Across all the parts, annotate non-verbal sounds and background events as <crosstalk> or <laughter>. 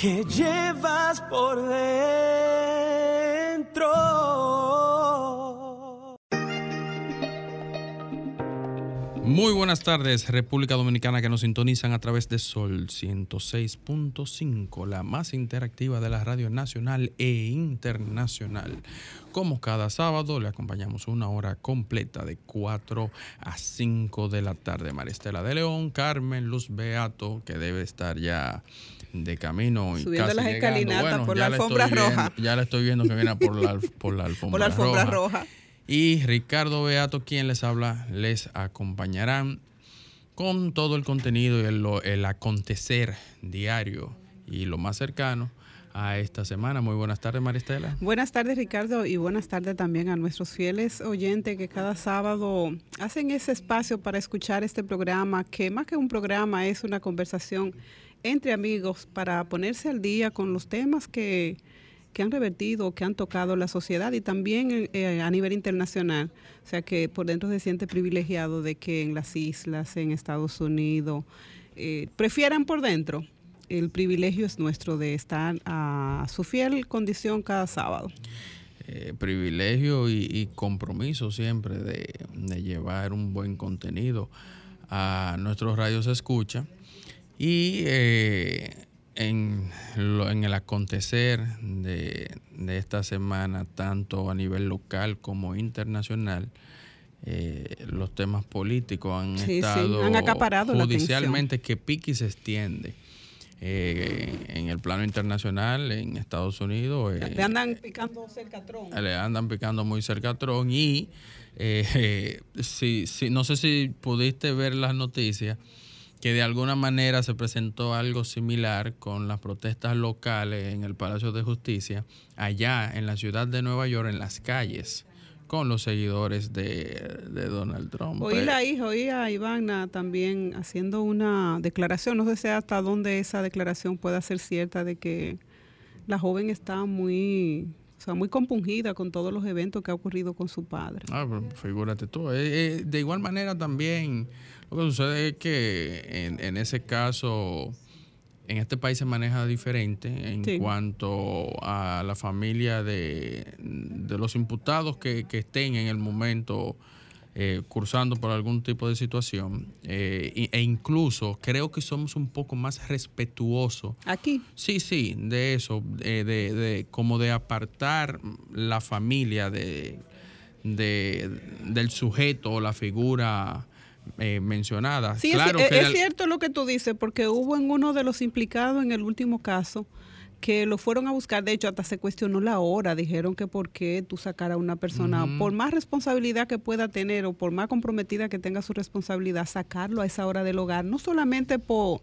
que llevas por dentro. Muy buenas tardes, República Dominicana que nos sintonizan a través de Sol 106.5, la más interactiva de la radio nacional e internacional. Como cada sábado, le acompañamos una hora completa de 4 a 5 de la tarde. Maristela de León, Carmen Luz Beato, que debe estar ya de camino y Subiendo casi las escalinatas por la alfombra viendo- roja. ya la estoy viendo que viene por la, <laughs> por la alfombra, Por la alfombra roja. roja. Y Ricardo Beato, quien les habla, les acompañarán con todo el contenido y el, el acontecer diario y lo más cercano a esta semana. Muy buenas tardes, Maristela. Buenas tardes Ricardo y buenas tardes también a nuestros fieles oyentes que cada sábado hacen ese espacio para escuchar este programa, que más que un programa es una conversación entre amigos para ponerse al día con los temas que, que han revertido, que han tocado la sociedad y también eh, a nivel internacional. O sea que por dentro se siente privilegiado de que en las islas, en Estados Unidos, eh, prefieran por dentro. El privilegio es nuestro de estar a su fiel condición cada sábado. Eh, privilegio y, y compromiso siempre de, de llevar un buen contenido a nuestros radios escucha y eh, en, lo- en el acontecer de, de esta semana tanto a nivel local como internacional eh, los temas políticos han Sí, sí, estado han acaparado la judicialmente que pique y se extiende eh, en el plano internacional en Estados Unidos eh, Le andan picando cerca a Trump. le andan picando muy cerca a Tron y eh, <laughs> si, si- no sé si pudiste ver las noticias que de alguna manera se presentó algo similar con las protestas locales en el Palacio de Justicia allá en la ciudad de Nueva York en las calles con los seguidores de, de Donald Trump. Oí la hija, oí a Ivana también haciendo una declaración, no sé hasta dónde esa declaración pueda ser cierta de que la joven está muy, o sea, muy compungida con todos los eventos que ha ocurrido con su padre. Ah, pero figúrate tú. Eh, eh, de igual manera también lo que sucede es que en, en ese caso en este país se maneja diferente en Sí. cuanto a la familia de, de los imputados que, que estén en el momento eh, cursando por algún tipo de situación eh, e incluso creo que somos un poco más respetuosos Aquí, Sí, sí, de eso, de, de, de- como de apartar la familia de- del sujeto o la figura eh, mencionada. sí, es- claro es, que es cierto lo que tú dices, porque hubo en uno de los implicados en el último caso que lo fueron a buscar, de hecho hasta se cuestionó la hora, dijeron que por qué tú sacar a una persona, por más responsabilidad que pueda tener o por más comprometida que tenga su responsabilidad, sacarlo a esa hora del hogar, no solamente por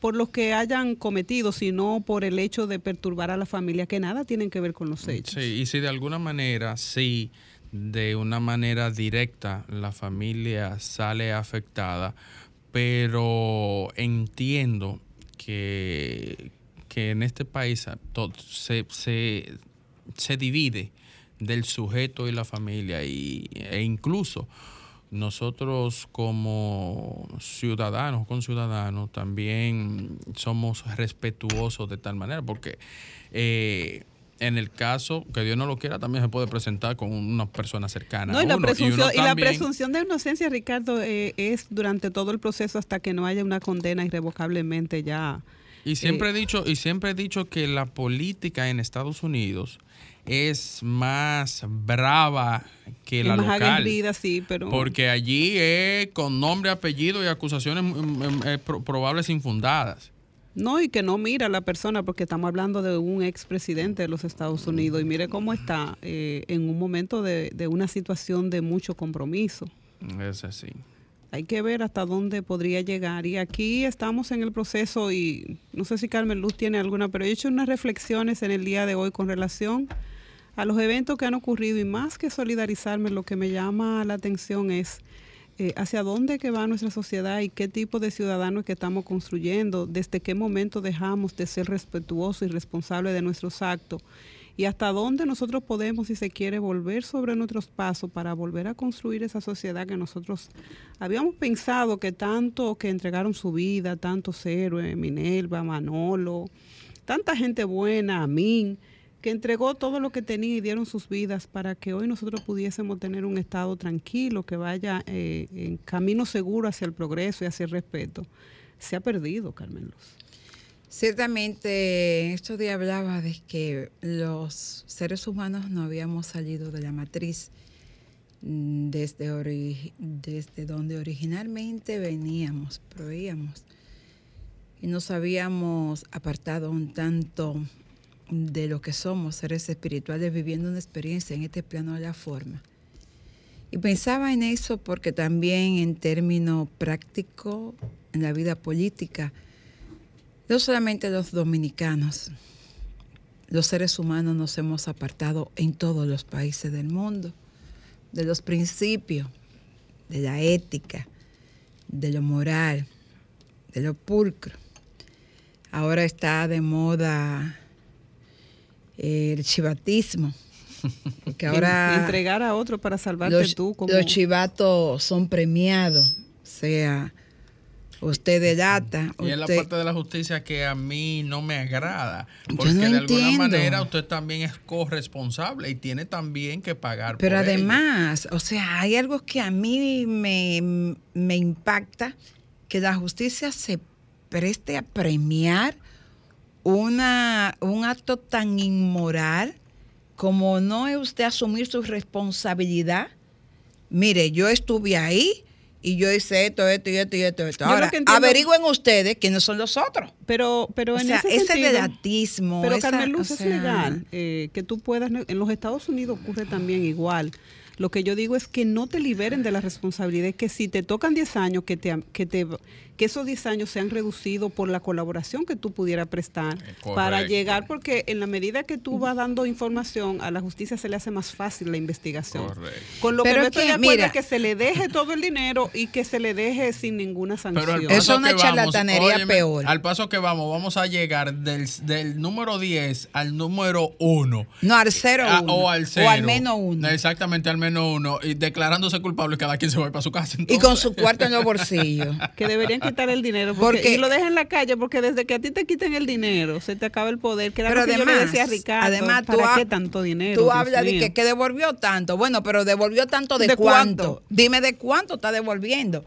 por los que hayan cometido, sino por el hecho de perturbar a la familia, que nada tienen que ver con los hechos. Sí, y si de alguna manera, sí, de una manera directa la familia sale afectada, pero entiendo que, que en este país a- to- se, se, se divide del sujeto y la familia y, e incluso nosotros como ciudadanos, con ciudadanos, también somos respetuosos de tal manera, porque eh, en el caso, que Dios no lo quiera, también se puede presentar con una persona cercana. No, y la, uno, presunción, uno y la también- presunción de inocencia, Ricardo, eh, es durante todo el proceso hasta que no haya una condena irrevocablemente ya. Y siempre he dicho, y siempre he dicho que la política en Estados Unidos es más brava que la más local. aguerrida, sí, pero... Porque allí es con nombre, apellido y acusaciones mm, mm, eh, pro- probables infundadas. No, y que no mira a la persona, porque estamos hablando de un expresidente de los Estados Unidos, y mire cómo está eh, en un momento de, de una situación de mucho compromiso. Es así. hay que ver hasta dónde podría llegar. Y aquí estamos en el proceso y no sé si Carmen Luz tiene alguna, pero he hecho unas reflexiones en el día de hoy con relación a los eventos que han ocurrido y más que solidarizarme, lo que me llama la atención es eh, hacia dónde que va nuestra sociedad y qué tipo de ciudadanos que estamos construyendo, desde qué momento dejamos de ser respetuosos y responsables de nuestros actos y hasta dónde nosotros podemos, si se quiere, volver sobre nuestros pasos para volver a construir esa sociedad que nosotros habíamos pensado que tanto que entregaron su vida, tantos héroes, Minerva, Manolo, tanta gente buena, Amin, que entregó todo lo que tenía y dieron sus vidas para que hoy nosotros pudiésemos tener un Estado tranquilo, que vaya eh, en camino seguro hacia el progreso y hacia el respeto, se ha perdido, Carmen Luz. Ciertamente, esto de hablaba de que los seres humanos no habíamos salido de la matriz mm, desde, desde donde originalmente veníamos, proveíamos, y nos habíamos apartado un tanto de lo que somos, seres espirituales, viviendo una experiencia en este plano de la forma. Y pensaba en eso porque también en término práctico, en la vida política, no solamente los dominicanos, los seres humanos nos hemos apartado en todos los países del mundo de los principios, de la ética, de lo moral, de lo pulcro. Ahora está de moda el chivatismo. Que <laughs> ahora entregar a otro para salvarte tú. Los chivatos son premiados, o sea, usted delata. Y es la parte de la justicia que a mí no me agrada. Porque de alguna manera usted también es corresponsable y tiene también que pagar. Pero además, o sea, hay algo que a mí me, me impacta, que la justicia se preste a premiar una, un acto tan inmoral como no es usted asumir su responsabilidad. Mire, yo estuve ahí y yo hice esto, esto y esto y esto. esto. Ahora, averigüen ustedes quiénes son los otros. Pero, pero en ese, ese relatismo. Pero Carmen Luz, es legal eh, que tú puedas. En los Estados Unidos ocurre también igual. Lo que yo digo es que no te liberen de la responsabilidad, que si te tocan 10 años, que te, que te que esos 10 años se han reducido por la colaboración que tú pudieras prestar para llegar, porque en la medida que tú vas dando información, a la justicia se le hace más fácil la investigación. Con lo que no estoy de acuerdo es que se le deje todo el dinero y que se le deje sin ninguna sanción. Eso es una charlatanería peor. Al paso que vamos, vamos a llegar del, del número 10 al número 1. No, al 0 ah, o al 0. O al menos 1. Exactamente, al menos 1. Y declarándose culpable, cada quien se va para su casa. Y con su cuarto en los bolsillos. <laughs> que deberían quitar el dinero porque, y lo dejan en la calle porque desde que a ti te quiten el dinero se te acaba el poder que era lo que yo le decía a Ricardo además ¿para qué tanto dinero? tú hablas de que, devolvió tanto bueno pero devolvió tanto de, cuánto? dime de cuánto está devolviendo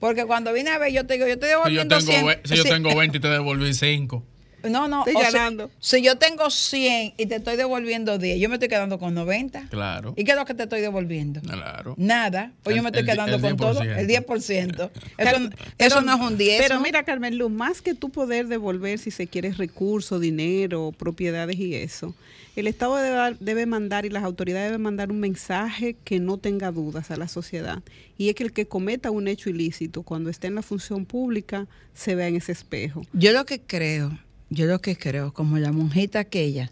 porque cuando vine a ver yo te digo yo estoy devolviendo si yo tengo, si yo tengo <laughs> 20 y te devolví 5 no, no. Estoy ganando. si yo tengo 100 y te estoy devolviendo 10, yo me estoy quedando con 90. Claro. ¿Y qué es lo que te estoy devolviendo? Claro. Nada. Pues yo me estoy quedando con todo. El 10%. <laughs> Eso, eso no es un 10. Pero mira, Carmen Luz, más que tú poder devolver, si se quiere, recursos, dinero, propiedades y eso, el Estado debe, debe mandar y las autoridades deben mandar un mensaje que no tenga dudas a la sociedad. Y es que el que cometa un hecho ilícito cuando esté en la función pública se vea en ese espejo. Yo lo que creo yo lo que creo, como la monjita aquella,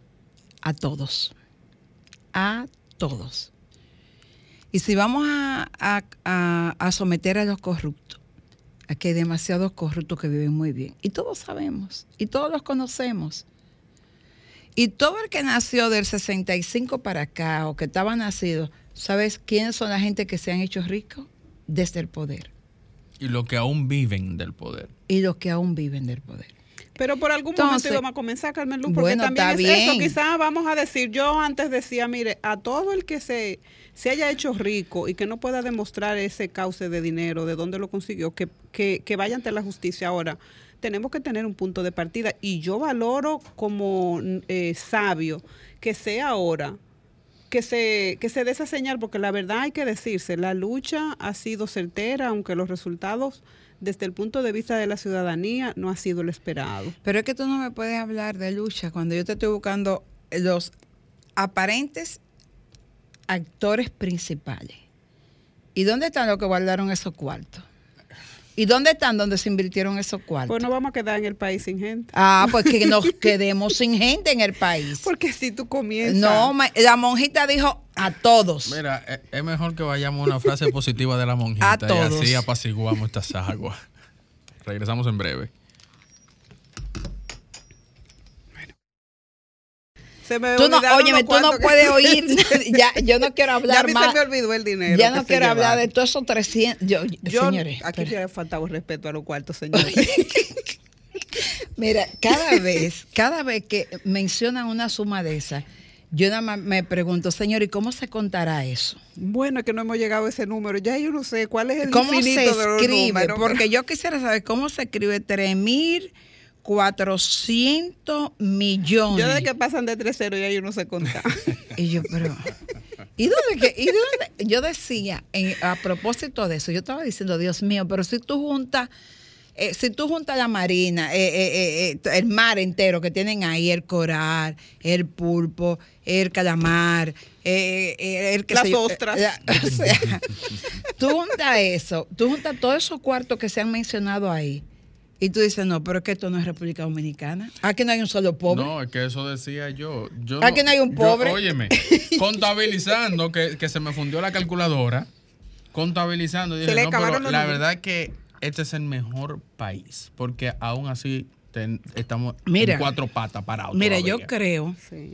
a todos. A todos. Y si vamos a, a, someter a los corruptos, aquí hay demasiados corruptos que viven muy bien. Y todos sabemos, y todos los conocemos. Y todo el que nació del 65 para acá o que estaba nacido, ¿sabes quiénes son la gente que se han hecho ricos? Desde el poder. Y los que aún viven del poder. Y los que aún viven del poder. Pero por algún momento íbamos a comenzar, Carmen Luz, porque también es eso. Quizás vamos a decir, yo antes decía, mire, a todo el que se, se haya hecho rico y que no pueda demostrar ese cauce de dinero, de dónde lo consiguió, que, que, que vaya ante la justicia ahora tenemos que tener un punto de partida y yo valoro como eh, sabio que sea ahora que se que se dé esa señal porque la verdad hay que decirse la lucha ha sido certera aunque los resultados desde el punto de vista de la ciudadanía no ha sido el esperado. Pero es que tú no me puedes hablar de lucha cuando yo te estoy buscando los aparentes actores principales. ¿Y dónde están los que guardaron esos cuartos? ¿Y dónde están donde se invirtieron esos cuartos? Pues no vamos a quedar en el país sin gente. Ah, pues que nos <laughs> quedemos sin gente en el país. Porque si tú comienzas. No, la monjita dijo a todos. Mira, e- es mejor que vayamos a una frase positiva de la monjita A todos. y así apaciguamos estas aguas. Regresamos en breve. Se me Tú no, óyeme, tú no puedes <laughs> oír. <laughs> ya, yo no quiero Ya a hablar mí más. se me olvidó el dinero. Ya no quiero hablar de todos esos 300. Yo, Yo, señores, aquí pero- le ha faltado respeto a los cuartos, señores. <laughs> Mira, cada vez, cada vez que mencionan una suma de esa, yo nada más me pregunto, señor, ¿y cómo se contará eso? bueno, es que no hemos llegado a ese número. Ya yo no sé cuál es el ¿Cómo se infinito de los escribe? Porque yo quisiera saber cómo se escribe 3.400 millones. Yo desde que pasan de tres ceros ya yo no sé contar. <laughs> Y yo, pero. ¿Y dónde que, y dónde? Yo decía, en- a propósito de eso, yo estaba diciendo, Dios mío, pero si tú juntas. eh, si tú juntas la marina, eh, eh, el mar entero que tienen ahí, el coral, el pulpo, el calamar, el que Las ostras. <laughs> o sea, tú juntas eso, tú juntas todos esos cuartos que se han mencionado ahí, y tú dices, no, pero es que esto no es República Dominicana. Aquí no hay un solo pobre. No, es que eso decía yo. yo Aquí no hay un yo- pobre. óyeme, <laughs> contabilizando que, que se me fundió la calculadora, contabilizando, dije, le no, pero la verdad es que este es el mejor país, porque aún así ten- estamos Mira. en cuatro patas parados. Mira, yo creo Sí.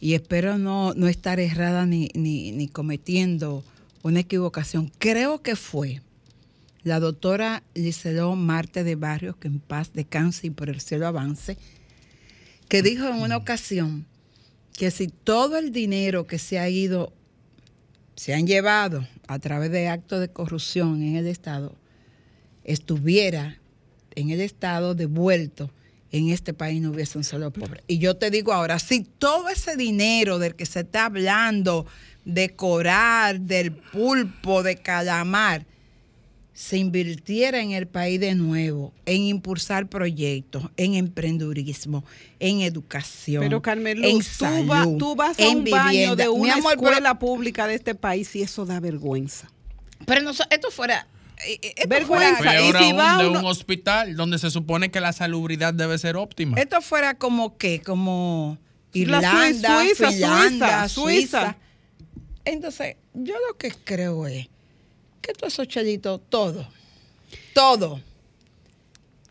y espero no, no estar errada ni, ni, ni cometiendo una equivocación. Creo que fue la doctora Liceló Marte de Barrios, que en paz descanse y por el cielo avance, que dijo en una ocasión que si todo el dinero que se ha ido, se han llevado a través de actos de corrupción en el Estado, estuviera en el Estado devuelto, en este país no hubiese un solo pobre. Y yo te digo ahora, si todo ese dinero del que se está hablando, de coral, del pulpo, de calamar, se invirtiera en el país de nuevo, en impulsar proyectos, en emprendurismo, en educación, Pero Carmen en tú, va- salud, tú vas a en un baño de una amor, pero- escuela pública de este país y eso da vergüenza. Pero, no, esto fuera... eh, eh, Esto Vergüenza. fuera, y si aún va de uno- un hospital donde se supone que la salubridad debe ser óptima. esto fuera como qué, como La Irlanda, Suiza, Finlandia, Suiza, Suiza, Suiza. Entonces, yo lo que creo es que todos esos chelitos, todo, todo,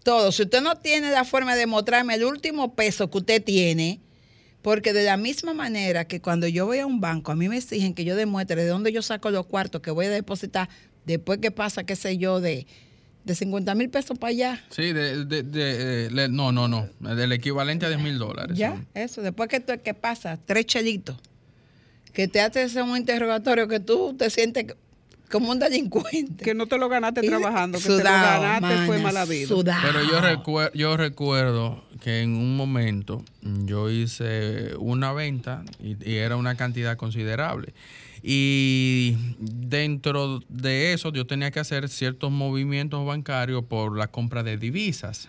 todo. Si usted no tiene la forma de mostrarme el último peso que usted tiene, porque de la misma manera que cuando yo voy a un banco, a mí me exigen que yo demuestre de dónde yo saco los cuartos que voy a depositar después que pasa, qué sé yo, de, de 50 mil pesos para allá. Sí, de, de- de- le- no, no, no, del equivalente a 10 mil dólares. Ya, eso. Después que, tú- que pasa, tres chelitos, que te haces un interrogatorio que tú te sientes como un delincuente. Que no te lo ganaste trabajando, que te lo sudado, ganaste fue mala vida. sudado. Pero yo, recuer- yo recuerdo que en un momento yo hice una venta y, y era una cantidad considerable. Y dentro de eso yo tenía que hacer ciertos movimientos bancarios por la compra de divisas.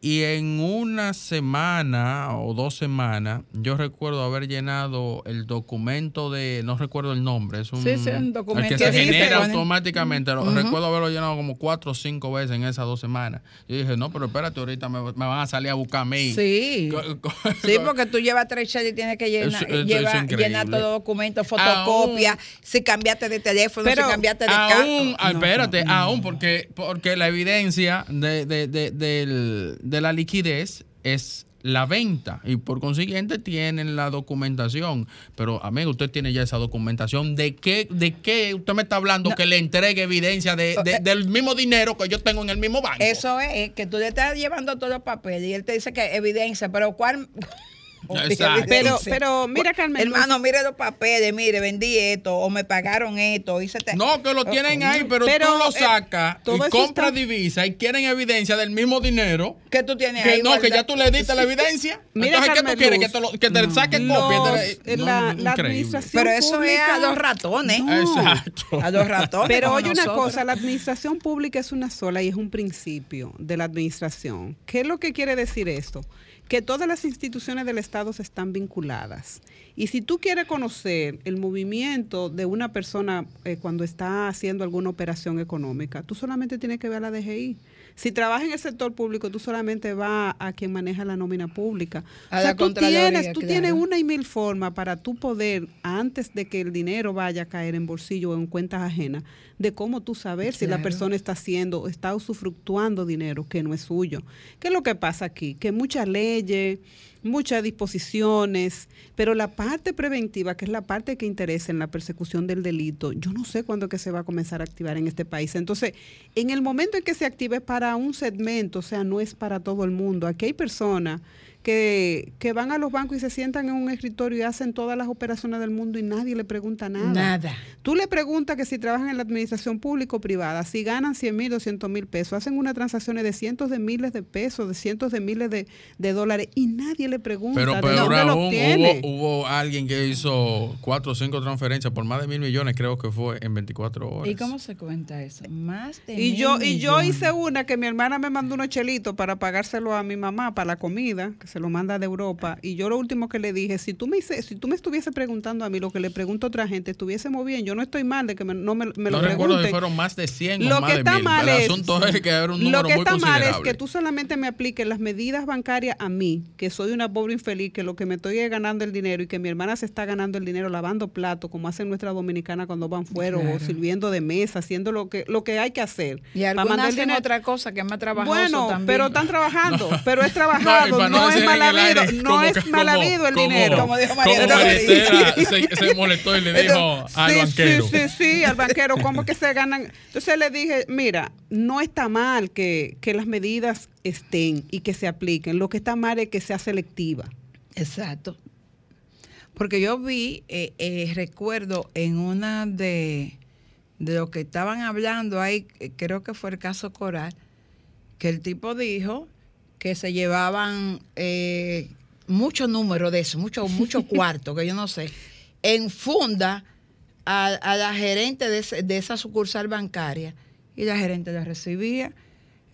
Y en una semana o dos semanas, yo recuerdo haber llenado el documento de, no recuerdo el nombre, es un, Sí, sí, un documento. el que se genera automáticamente. Recuerdo haberlo llenado como cuatro o cinco veces en esas dos semanas. Yo dije, no, pero espérate, ahorita me, me van a salir a buscar a mí. Sí. <laughs> Sí, porque tú llevas tres chats y tienes que llenar, eso es llevar- increíble. llenar todos los documentos, fotocopia, si cambiaste de teléfono, Pero si cambiaste de aún, carro. No, espérate, no. aún porque, porque la evidencia de, de- de- del- de la liquidez es la venta y por consiguiente tienen la documentación. Pero, amigo, usted tiene ya esa documentación. ¿De qué, de qué usted me está hablando que le entregue evidencia de- de- Eh, del mismo dinero que yo tengo en el mismo banco? Eso es, que tú le estás llevando todos los papeles y él te dice que evidencia, pero ¿cuál? Exacto. Pero, mira, Carmen. Hermano, mire los papeles, mire, vendí esto, o me pagaron esto, hice te- No, que lo tienen ahí, pero, Pero, tú lo eh, sacas y compras está- divisa y quieren evidencia del mismo dinero. que tú tienes Que ahí. no, que ya tú le diste la evidencia. Mira, Entonces, ¿qué tú Carmen quieres? Luz. Que te, lo, que te saque los- copia. de- eh, no, la, la administración Pero eso es pública- a los ratones. No. Exacto. A los ratones. Pero oye una cosa, la administración pública es una sola y es un principio de la administración. ¿Qué es lo que quiere decir esto? Que todas las instituciones del Estado están vinculadas. Y si tú quieres conocer el movimiento de una persona eh, cuando está haciendo alguna operación económica, tú solamente tienes que ver a la DGI. Si trabajas en el sector público, tú solamente vas a quien maneja la nómina pública. A o sea, tú tienes, tú claro. tienes una y mil formas para tú poder, antes de que el dinero vaya a caer en bolsillo o en cuentas ajenas, de cómo tú saber si la persona está haciendo, está usufructuando dinero que no es suyo. ¿Qué es lo que pasa aquí? Que muchas leyes, muchas disposiciones, pero la parte preventiva, que es la parte que interesa en la persecución del delito, yo no sé cuándo que se va a comenzar a activar en este país. Entonces, en el momento en que se active para un segmento, o sea, no es para todo el mundo. Aquí hay personas que, que van a los bancos y se sientan en un escritorio y hacen todas las operaciones del mundo y nadie le pregunta nada. Nada. Tú le preguntas que si trabajan en la administración pública o privada, si ganan 100 mil, 200 mil pesos, hacen unas transacciones de cientos de miles de pesos, de cientos de miles de, de dólares y nadie le pregunta Pero de lo obtiene. hubo, hubo alguien que hizo cuatro o cinco transferencias por más de mil millones, creo que fue en 24 horas. ¿Y cómo se cuenta eso? Más de Y yo, mil y yo millones. hice una que mi hermana me mandó unos chelitos para pagárselo a mi mamá para la comida, que se lo manda de Europa. Y yo lo último que le dije, si tú me hice- si tú me estuviese preguntando a mí lo que le pregunto a otra gente, estuviésemos bien. Yo no estoy mal de que me- no me, me no lo recuerdo si fueron más de 100 o Lo más que de está mal El es, asunto es que era un lo número que muy está mal es que tú solamente me apliques las medidas bancarias a mí, que soy una pobre infeliz, que lo que me estoy es ganando el dinero y que mi hermana se está ganando el dinero lavando platos, como hacen nuestras dominicanas cuando van fuera o sirviendo de mesa, haciendo lo que lo que hay que hacer. Y algunas mandar el hacen dinero. otra cosa que es más trabajoso Bueno, también. pero están trabajando, <laughs> pero es No, trabajado, para no, es decir en mal habido, no es mal habido el dinero. Como dijo María se, se molestó y le dijo al sí, banquero. Sí, sí, sí, al banquero, ¿cómo que se ganan? Entonces le dije, mira, no está mal que, que las medidas estén y que se apliquen. Lo que está mal es que sea selectiva. Exacto. Porque yo vi, eh, eh, recuerdo en una de, de lo que estaban hablando ahí, eh, creo que fue el caso Coral, que el tipo dijo que se llevaban eh, mucho número de eso, mucho, mucho <laughs> cuarto, que yo no sé, en funda a, a la gerente de, ese- de esa sucursal bancaria y la gerente la recibía.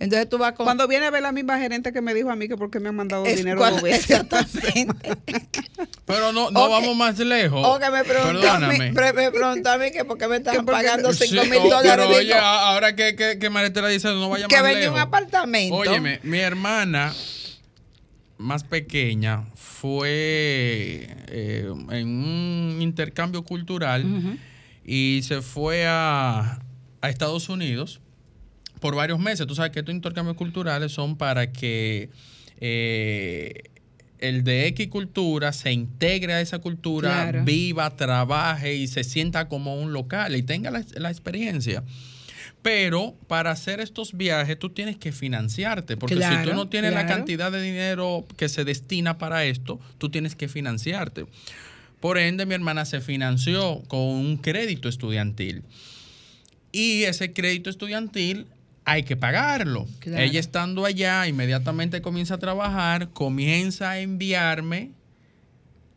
Entonces tú vas con... Cuando viene a ver la misma gerente que me dijo a mí que porque me han mandado es dinero cuando- dos veces. Exactamente. Pero no, no vamos más lejos. O que me preguntó, a mí, Perdóname. pre- me preguntó a mí que por qué me estaban Que pagando Sí, 5 mil dólares. Pero Digo, oye, ahora que, que, que Maritela dice no vaya que más vendí lejos. un apartamento. Óyeme, mi hermana más pequeña fue eh, en un intercambio cultural y se fue a, a Estados Unidos por varios meses. Tú sabes que estos intercambios culturales son para que eh, el de X cultura se integre a esa cultura, Claro. viva, trabaje y se sienta como un local y tenga la, la experiencia. Pero para hacer estos viajes tú tienes que financiarte, porque si tú no tienes la cantidad de dinero que se destina para esto, tú tienes que financiarte. Por ende, mi hermana se financió con un crédito estudiantil. Y ese crédito estudiantil hay que pagarlo. Claro. Ella estando allá, inmediatamente comienza a trabajar, comienza a enviarme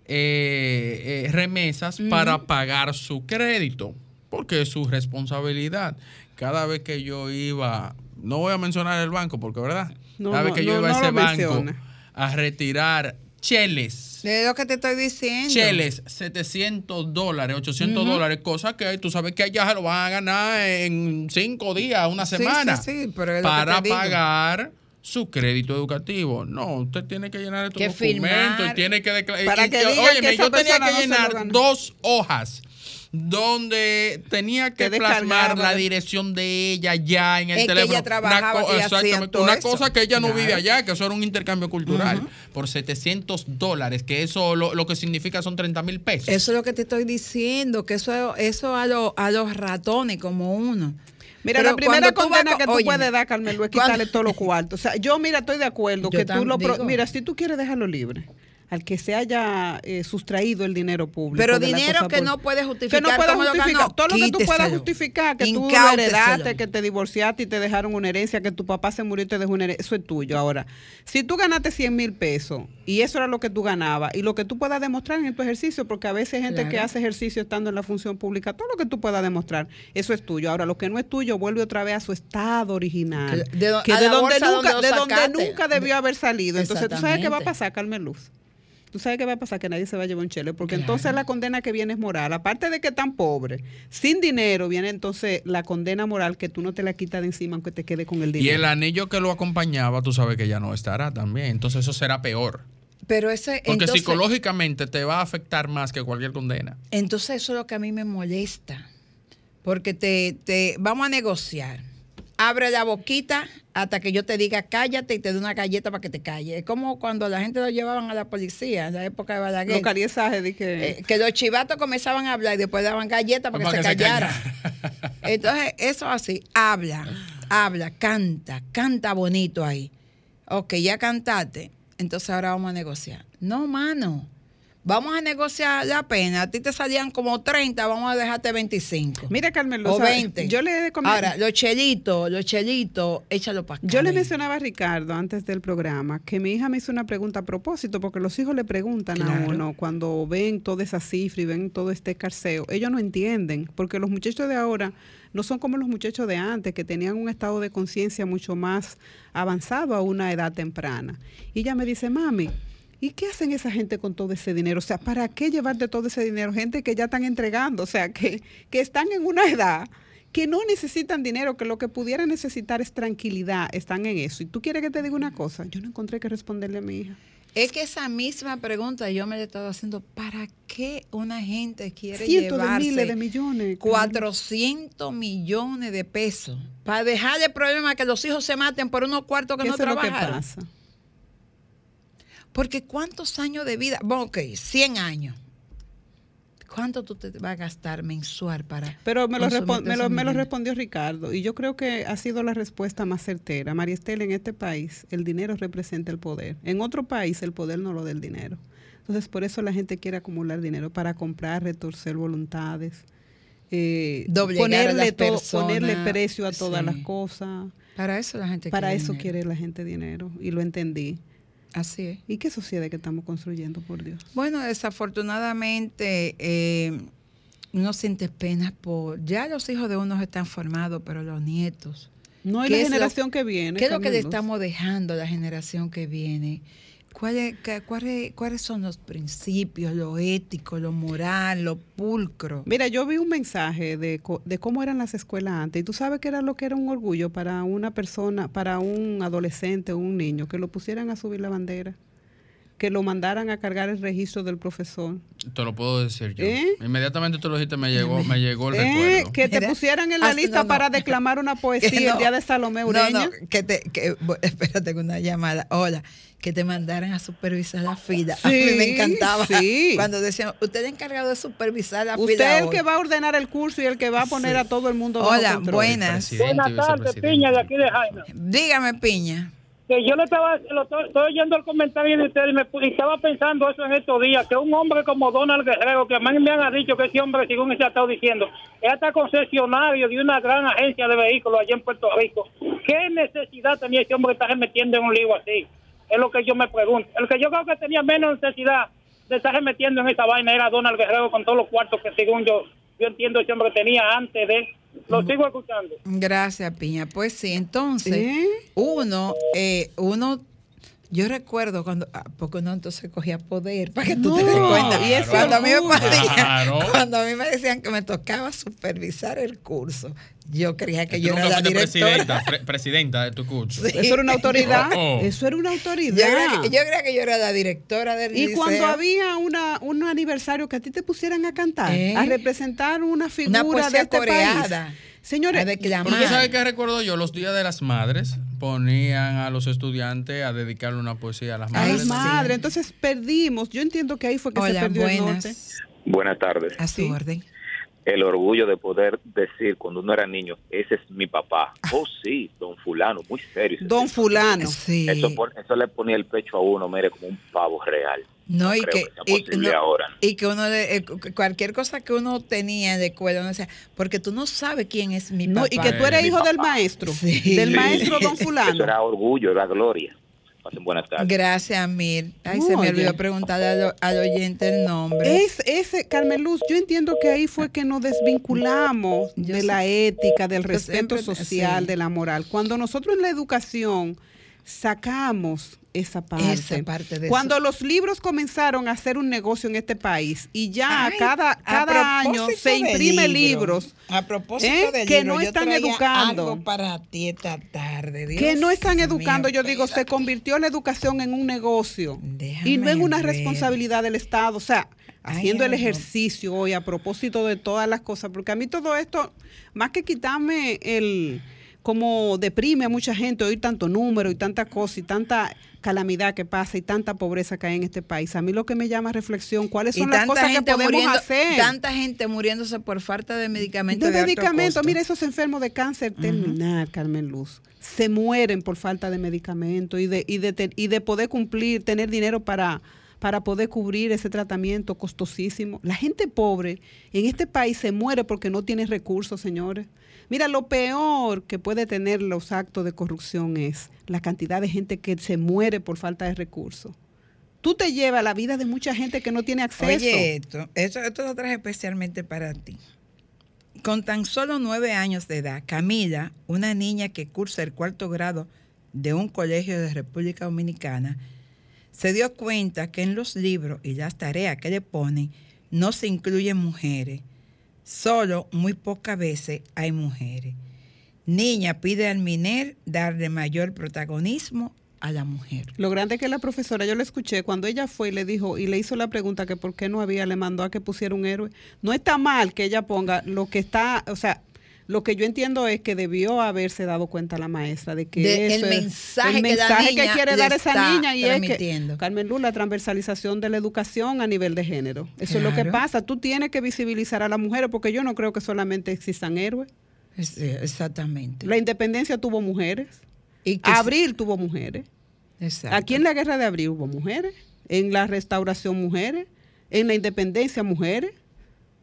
eh, eh, remesas para pagar su crédito, porque es su responsabilidad. Cada vez que yo iba, no voy a mencionar el banco, porque verdad, No, cada vez no, que yo no, iba a ese banco a retirar cheles, Es lo que te estoy diciendo. cheles, 700 dólares, 800 dólares, cosas que tú sabes que allá se lo van a ganar en cinco días, una semana, sí, sí, pero es lo que para te digo. pagar su crédito educativo. No, usted tiene que llenar estos documentos y tiene que declarar. Que esa yo tenía que llenar dos hojas donde tenía que, Que plasmar la dirección de ella ya en el Es que teléfono. ella trabajaba y hacía exactamente, todo una eso. cosa que ella no Claro. vive allá, que eso era un intercambio cultural, por 700 dólares, que eso lo, lo que significa son 30 mil pesos. Eso es lo que te estoy diciendo, que eso, eso a, lo- a los ratones como uno. Mira, Pero la primera vas condena con- que tú óyeme, puedes dar, Carmelo, es quitarle todos los cuartos. O sea, yo, mira, estoy de acuerdo Yo que tú lo... digo. Mira, si tú quieres dejarlo libre, al que se haya eh, sustraído el dinero público. Pero dinero que no puede que justificar no pueda justificar todo lo que tú puedas justificar que tú heredaste que te divorciaste y te dejaron una herencia que tu papá se murió y te dejó una herencia eso es tuyo. Ahora si tú ganaste 100 mil pesos y eso era lo que tú ganabas y lo que tú puedas demostrar en tu ejercicio porque a veces hay gente que hace ejercicio estando en la función pública todo lo que tú puedas demostrar eso es tuyo. Ahora lo que no es tuyo vuelve otra vez a su estado original Que- de que donde nunca donde de donde nunca debió haber salido. Entonces tú sabes qué va a pasar Carmen Luz Tú sabes qué va a pasar, que nadie se va a llevar un chele, porque Claro. entonces la condena que viene es moral. Aparte de que tan pobre, sin dinero, viene entonces la condena moral que tú no te la quitas de encima aunque te quede con el Y dinero. el anillo que lo acompañaba, tú sabes que ya no estará también. Entonces eso será peor. Pero ese, Porque entonces, psicológicamente te va a afectar más que cualquier condena. entonces eso es lo que a mí me molesta. Porque te, te vamos a negociar. Abre la boquita hasta que yo te diga cállate y te dé una galleta para que te calles. Es como cuando la gente lo llevaban a la policía en la época de Balaguer. Los cariesajes de que... Eh, que los chivatos comenzaban a hablar y después daban galletas para, Para que, se que se callara. <laughs> Entonces, eso así, habla, habla, canta, canta bonito ahí. Ok, ya cantaste, entonces ahora vamos a negociar. No, mano, vamos a negociar la pena. A ti te salían como 30, vamos a dejarte 25. Mira, Carmen o ¿sabes? 20. Yo le he comen- Ahora, los chelitos, los chelitos, échalo para acá. Yo le mencionaba a Ricardo antes del programa que mi hija me hizo una pregunta a propósito, porque los hijos le preguntan a uno cuando ven toda esa cifra y ven todo este escarceo. Ellos no entienden, porque los muchachos de ahora no son como los muchachos de antes, que tenían un estado de conciencia mucho más avanzado a una edad temprana. Y ella me dice, mami, ¿y qué hacen esa gente con todo ese dinero? O sea, ¿para qué llevarte todo ese dinero? Gente que ya están entregando, o sea, que, que están en una edad que no necesitan dinero, que lo que pudieran necesitar es tranquilidad, están en eso. Y tú quieres que te diga una cosa, yo no encontré que responderle a mi hija. Es que esa misma pregunta yo me la he estado haciendo. ¿Para qué una gente quiere Cientos de llevarse miles de millones. 400 millones de pesos para dejar el problema que los hijos se maten por unos cuartos que ¿Qué no es lo que pasa? Porque ¿cuántos años de vida? Bueno, ok, 100 años. ¿Cuánto tú te vas a gastar mensual para Pero me lo, me, lo, me lo millones? respondió Ricardo y yo creo que ha sido la respuesta más certera. María Estela, en este país el dinero representa el poder. En otro país el poder no lo da el dinero. Entonces por eso la gente quiere acumular dinero para comprar, retorcer voluntades, eh, ponerle, todo- ponerle precio a todas sí. las cosas. Para eso la gente Para quiere eso dinero. quiere la gente dinero y lo entendí. Así es. ¿Y qué sociedad que estamos construyendo, por Dios? Bueno, desafortunadamente eh, uno siente penas por... Ya los hijos de unos están formados, pero los nietos... No hay ¿Qué la es lo- generación que viene. ¿Qué es lo que le estamos dejando a la generación que viene? ¿Cuáles, cuáles, cuáles son los principios, lo ético, lo moral, lo pulcro? Mira, yo vi un mensaje de, de cómo eran las escuelas antes y tú sabes que era lo que era un orgullo para una persona, para un adolescente o un niño, que lo pusieran a subir la bandera, que lo mandaran a cargar el registro del profesor, Te lo puedo decir yo. ¿Eh? Inmediatamente tú lo dijiste, me llegó, me llegó el Eh, recuerdo. que te pusieran en la hasta- lista no, no. para declamar una poesía <laughs> no. el día de Salomé No, Ureña. no, que te, que, <laughs> espérate con una llamada. Hola, que te mandaran a supervisar la fila. a mí Sí, me encantaba sí. cuando decían, usted es encargado de supervisar la Usted fila. es el hoy". que va a ordenar el curso y el que va a poner Sí. a todo el mundo bajo Hola, control. buenas. Buenas tardes. Piña, de aquí de Jaina. Dígame, Piña. Que yo le estaba, lo estoy, oyendo el comentario de usted y, me, y estaba pensando eso en estos días, que un hombre como Donald Guerrero, que a mí me han dicho que ese hombre, según se ha estado diciendo, es hasta concesionario de una gran agencia de vehículos allá en Puerto Rico. ¿Qué necesidad tenía ese hombre de estarse metiendo en un lío así? Es lo que yo me pregunto. El que yo creo que tenía menos necesidad de estarse metiendo en esa vaina era Donald Guerrero con todos los cuartos que según yo, yo entiendo ese hombre tenía antes de... Lo sigo escuchando. Gracias, Piña. Pues sí, entonces, uno, eh, uno, yo recuerdo cuando, ah, porque uno entonces cogía poder, para que tú te No, des cuenta. y ese cuando a mí me orgullo. ponían- Claro. cuando a mí me decían que me tocaba supervisar el curso, yo creía que Tú yo era la directora. presidenta, pre- presidenta de tu curso. Sí. Eso era una autoridad. <laughs> Oh. Eso era una Yo autoridad. creía, que, yo creía que yo era la directora del Y liceo. cuando había una, un aniversario que a ti te pusieran a cantar, ¿Eh? a representar una figura poesía de este coreada. país. Señores, sabes qué recuerdo yo, los días de las madres ponían a los estudiantes a dedicarle una poesía a las a Ay, madres. las sí. madres, entonces perdimos. Yo entiendo que ahí fue que se perdió el norte. buenas. Buenas tardes. A su Sí. orden. El orgullo de poder decir cuando uno era niño, ese es mi papá. Oh, sí, don fulano, muy serio. Don. Fulano. Sí. Eso, eso le ponía el pecho a uno, mire, como un pavo real. No, y creo que, sea y, posible no, ahora. y que uno, de, eh, cu- cualquier cosa que uno tenía de escuela, uno decía, porque tú no sabes quién es mi No, papá. y que tú eres hijo del maestro, Sí. del maestro <laughs> don Eso fulano. era orgullo, era gloria. Pasen buenas tardes. Gracias, Mir. Ay, se me olvidó preguntarle al, al oyente el nombre. Es ese, Carmen Luz, yo entiendo que ahí fue que nos desvinculamos Yo de sé- la ética, del respeto siempre- social, sí. de la moral. Cuando nosotros en la educación sacamos esa parte, Esa parte de cuando eso. los libros comenzaron a hacer un negocio en este país y ya Ay, cada, cada año se imprime libro, libros A propósito ¿eh? de que libro, no están educando. algo para ti esta tarde. que no están mío, educando, yo digo, se convirtió la educación en un negocio Déjame y no en una ver. responsabilidad del Estado. O sea, haciendo el ay, ejercicio hoy a propósito de todas las cosas, porque a mí todo esto, más que quitarme el, como deprime a mucha gente oír tanto número y tanta cosa y tanta calamidad que pasa y tanta pobreza que hay en este país. A mí lo que me llama reflexión, ¿cuáles Y son las cosas que podemos muriendo, hacer? tanta gente muriéndose por falta de medicamentos de de, medicamentos, mira esos enfermos de cáncer terminal, Carmen Luz, se mueren por falta de medicamentos y de, y de, y de poder cumplir, tener dinero para, para poder cubrir ese tratamiento costosísimo. La gente pobre en este país se muere porque no tiene recursos, señores. Mira, lo peor que puede tener los actos de corrupción es la cantidad de gente que se muere por falta de recursos. Tú te llevas la vida de mucha gente que no tiene acceso. Oye, esto, esto, esto lo traje especialmente para ti. Con tan solo nueve años de edad, Camila, una niña que cursa el cuarto grado de un colegio de República Dominicana, se dio cuenta que en los libros y las tareas que le ponen no se incluyen mujeres. Solo muy pocas veces hay mujeres. Niña pide al MINER darle mayor protagonismo a la mujer. Lo grande es que la profesora, yo la escuché, cuando ella fue y le dijo y le hizo la pregunta que por qué no había, le mandó a que pusiera un héroe. No está mal que ella ponga lo que está, o sea, lo que yo entiendo es que debió haberse dado cuenta la maestra de que De- eso el es- mensaje el que la mensaje que niña quiere dar esa niña y es que Carmen Luz, la transversalización de la educación a nivel de género. Eso es lo que pasa. Tú tienes que visibilizar a las mujeres porque yo no creo que solamente existan héroes. Es- eh, exactamente. La independencia tuvo mujeres. Y Abril tuvo mujeres. Exacto. Aquí en la guerra de abril hubo mujeres, en la restauración mujeres, en la independencia mujeres.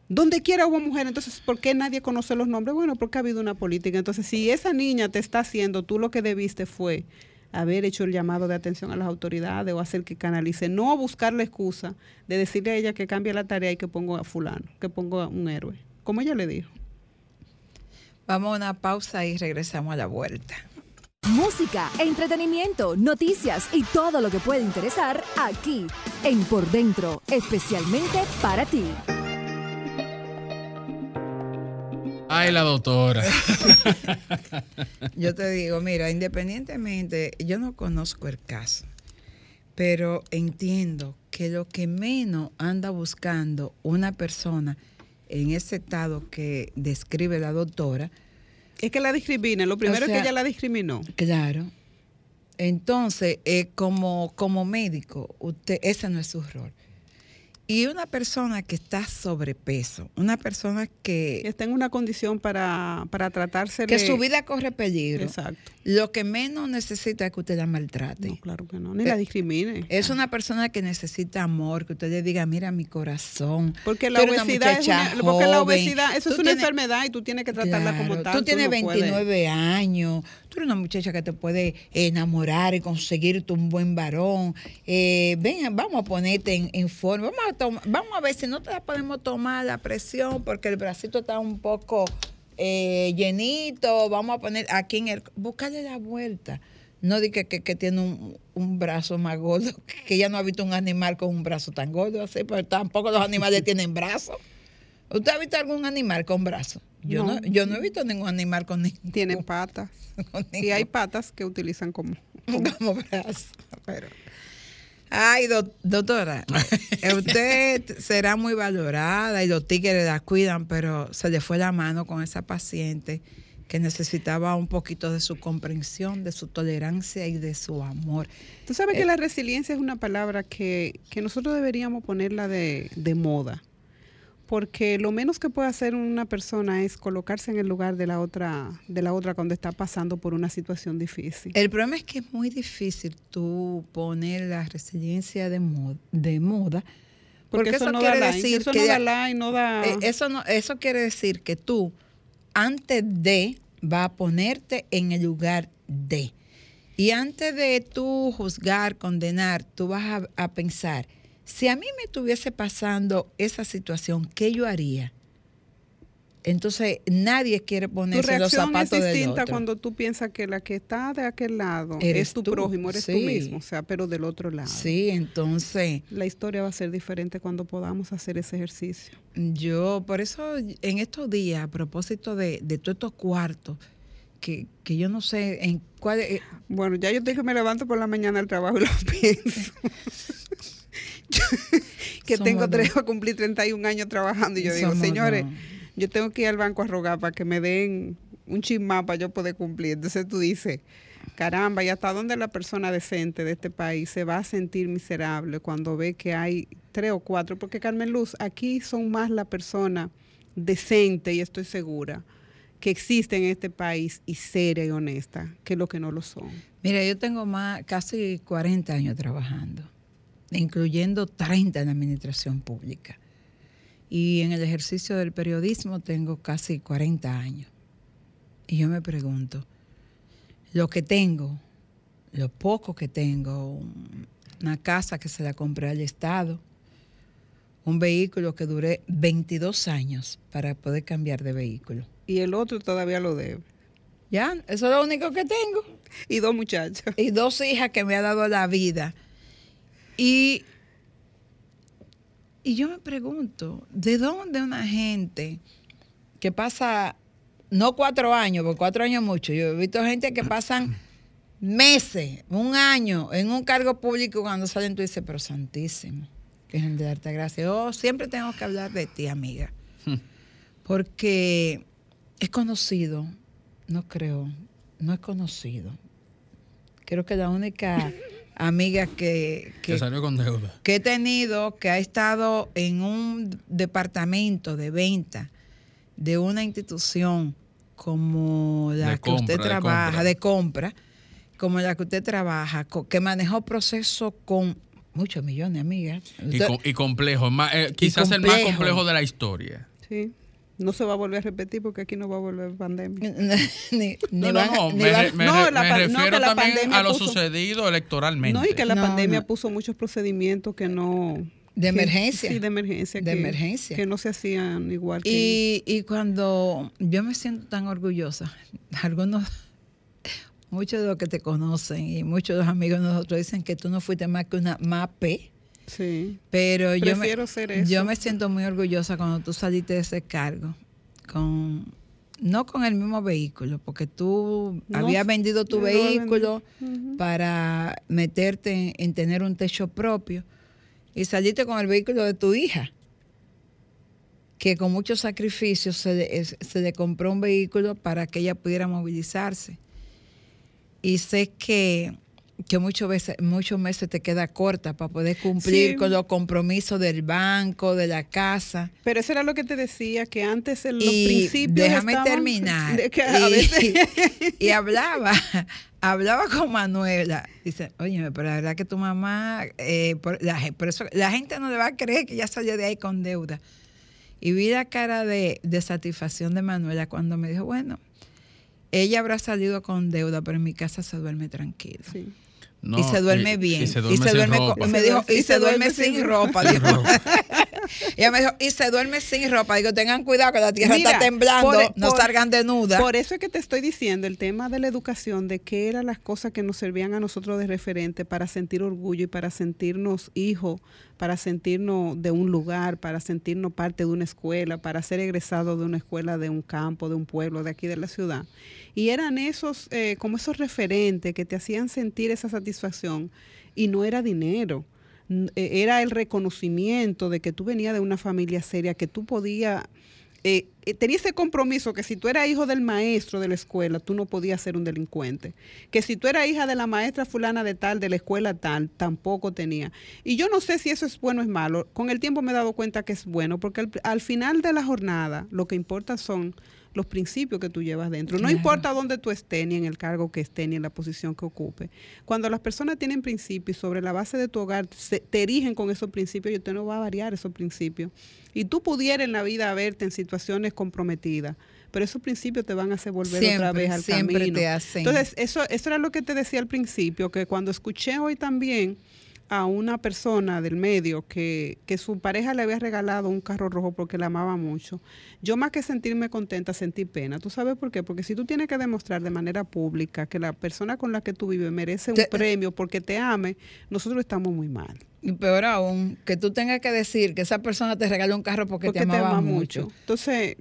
Donde quiera hubo mujeres, entonces, ¿por qué nadie conoce los nombres? Bueno, porque ha habido una política. Entonces, si esa niña te está haciendo, tú lo que debiste fue haber hecho el llamado de atención a las autoridades o hacer que canalice, no buscar la excusa de decirle a ella que cambie la tarea y que ponga a fulano, que ponga un héroe, como ella le dijo. Vamos a una pausa y regresamos a la vuelta. Música, entretenimiento, noticias y todo lo que puede interesar aquí en Por Dentro, especialmente para ti. Ay, la doctora. <laughs> Yo te digo, mira, independientemente, yo no conozco el caso, pero entiendo que lo que menos anda buscando una persona en ese estado que describe la doctora, Es que la discrimina, lo primero es sea, que ella la discriminó. claro. Entonces, eh, como, como médico, usted, ese no es su rol. Y una persona que está sobrepeso, una persona que, Está en una condición para, para tratarse que su vida corre peligro, Exacto. lo que menos necesita es que usted la maltrate. No, claro que no, ni Eh, la discrimine. Es una persona que necesita amor, que usted le diga, mira mi corazón. Porque tú la obesidad, es una, porque la obesidad, eso tú es una tienes- enfermedad y tú tienes que tratarla como tal. Tú tienes no puedes- 29 años, eres una muchacha que te puede enamorar y conseguirte un buen varón. Eh, ven, vamos a ponerte en, en forma. Vamos a, vamos a ver si no te la podemos tomar la presión porque el bracito está un poco eh, llenito. Vamos a poner aquí en el. Búscale la vuelta. No di que, que, que tiene un, un brazo más gordo, <laughs> que ya no ha visto un animal con un brazo tan gordo así, pero tampoco los animales <laughs> tienen brazos. ¿Usted ha visto algún animal con brazos? Yo no. No. yo no he visto ningún animal con, ni- Tienen patas. <laughs> con Y hay ningún- patas que utilizan como... <laughs> como brazo. Pero. Ay, doc- doctora, eh, usted será muy valorada y los tigres la cuidan, pero se le fue la mano con esa paciente que necesitaba un poquito de su comprensión, de su tolerancia y de su amor. Tú sabes Eh, que la resiliencia es una palabra que, que nosotros deberíamos ponerla de, de moda. Porque lo menos que puede hacer una persona es colocarse en el lugar de la otra de la otra cuando está pasando por una situación difícil. El problema es que es muy difícil tú poner la resiliencia de moda, de moda porque, eso, no quiere decir eso que no da like, no da eh, eso no eso quiere decir que tú antes de va a ponerte en el lugar de y antes de tú juzgar, condenar, tú vas a, a pensar si a mí me estuviese pasando esa situación, ¿qué yo haría? Entonces, nadie quiere tu ponerse los reacción zapatos es del distinta otro. cuando tú piensas que la que está de aquel lado Eres es tu tú, prójimo, eres tú sí. mismo, o sea, pero del otro lado. Sí, entonces, La historia va a ser diferente cuando podamos hacer ese ejercicio. yo, por eso, en estos días, a propósito de, de todos estos cuartos, que, que yo no sé en cuál... eh, Bueno, ya yo te que me levanto por la mañana al trabajo y lo <laughs> pienso. <laughs> Que Somos tengo tres, a cumplir 31 años trabajando y yo digo, señores, yo tengo que ir al banco a rogar para que me den un chismá para yo poder cumplir. Entonces tú dices, caramba, ¿y hasta dónde la persona decente de este país se va a sentir miserable cuando ve que hay tres o cuatro? Porque Carmen Luz, aquí son más la persona decente, y estoy segura, que existe en este país y seria y honesta, que lo que no lo son. Mira, yo tengo más, casi 40 años trabajando, incluyendo 30 en la administración pública. Y en el ejercicio del periodismo tengo casi 40 años. Y yo me pregunto, lo que tengo, lo poco que tengo, una casa que se la compré al Estado, un vehículo que duré 22 años para poder cambiar de vehículo. Y el otro todavía lo debe. Ya, eso es lo único que tengo Y dos muchachos. y dos hijas que me ha dado la vida. Y, y yo me pregunto, ¿de dónde una gente que pasa, no cuatro años, porque cuatro años es mucho, yo he visto gente que pasan meses, un año en un cargo público cuando salen tú dices, pero santísimo, que es de darte gracias. Oh, siempre tengo que hablar de ti, amiga. Porque es conocido, no creo, no es conocido. Creo que la única amiga que, Que que, salió con deuda. que he tenido que ha estado en un departamento de venta de una institución como la De que compra, usted de trabaja, compra. de compra, como la que usted trabaja, co- que manejó procesos con muchos millones, amiga. Y, com- y complejo, más, eh, quizás el más complejo. complejo de la historia. Sí. No se va a volver a repetir porque aquí no va a volver pandemia. <laughs> ni, ni No, van no, no, ni me, van- re- me no, re- la me pa- no, refiero que la también pandemia a lo puso- sucedido electoralmente. No, y que la No, pandemia no. puso muchos procedimientos que no... De que- emergencia. Sí, de emergencia. De que, emergencia. Que no se hacían igual que... Y, y cuando yo me siento tan orgullosa, algunos, <laughs> muchos de los que te conocen y muchos de los amigos de nosotros dicen que tú no fuiste más que una MAPE, Sí. pero yo me, ser eso. yo me siento muy orgullosa cuando tú saliste de ese cargo, con no con el mismo vehículo, porque tú No, habías vendido tu vehículo vendido. Para meterte en, en tener un techo propio y saliste con el vehículo de tu hija, que con muchos sacrificios se le, se le compró un vehículo para que ella pudiera movilizarse. Y sé que, que muchos, veces, muchos meses te queda corta para poder cumplir Sí. con los compromisos del banco, de la casa. Pero eso era lo que te decía, que antes en los Y principios déjame estaban- terminar. de que a y, veces- <laughs> y hablaba, hablaba con Manuela. Dice, oye, pero la verdad que tu mamá, eh, por, la, gen- por eso, la gente no le va a creer que ya salió de ahí con deuda. Y vi la cara de, de satisfacción de Manuela cuando me dijo, bueno, ella habrá salido con deuda, pero en mi casa se duerme tranquila. Sí. No, y se duerme bien. Y se duerme, sin ropa. me dijo, y se duerme sin ropa. dijo. ropa. <laughs> <laughs> Ella me dijo, y se duerme sin ropa. Digo, tengan cuidado que la tierra Mira, está temblando, por- no por- salgan desnudas. Por eso es que te estoy diciendo el tema de la educación, de qué eran las cosas que nos servían a nosotros de referente para sentir orgullo y para sentirnos hijos, para sentirnos de un lugar, para sentirnos parte de una escuela, para ser egresados de una escuela, de un campo, de un pueblo, de aquí de la ciudad. Y eran esos, eh, como esos referentes que te hacían sentir esa satisfacción y no era dinero. Eh, Era el reconocimiento de que tú venías de una familia seria, que tú podías eh, eh, tenía ese compromiso que si tú eras hijo del maestro de la escuela, tú no podías ser un delincuente. Que si tú eras hija de la maestra fulana de tal, de la escuela tal, tampoco tenía. Y yo no sé si eso es bueno o es malo. Con el tiempo me he dado cuenta que es bueno, porque al, al final de la jornada lo que importa son los principios que tú llevas dentro. No Claro. importa dónde tú estés, ni en el cargo que estés, ni en la posición que ocupe. Cuando las personas tienen principios y sobre la base de tu hogar se- te erigen con esos principios, y usted no va a variar esos principios. Y tú pudieras en la vida verte en situaciones comprometidas, pero esos principios te van a hacer volver otra vez al siempre camino. te hacen. Entonces, eso, eso era lo que te decía al principio, que cuando escuché hoy también a una persona del medio que, que su pareja le había regalado un carro rojo porque la amaba mucho, yo más que sentirme contenta, sentí pena. ¿Tú sabes por qué? Porque si tú tienes que demostrar de manera pública que la persona con la que tú vives merece un Te- premio porque te ame, nosotros estamos muy mal. Y peor aún, que tú tengas que decir que esa persona te regaló un carro porque, Porque te te amaba ama mucho. mucho. Entonces,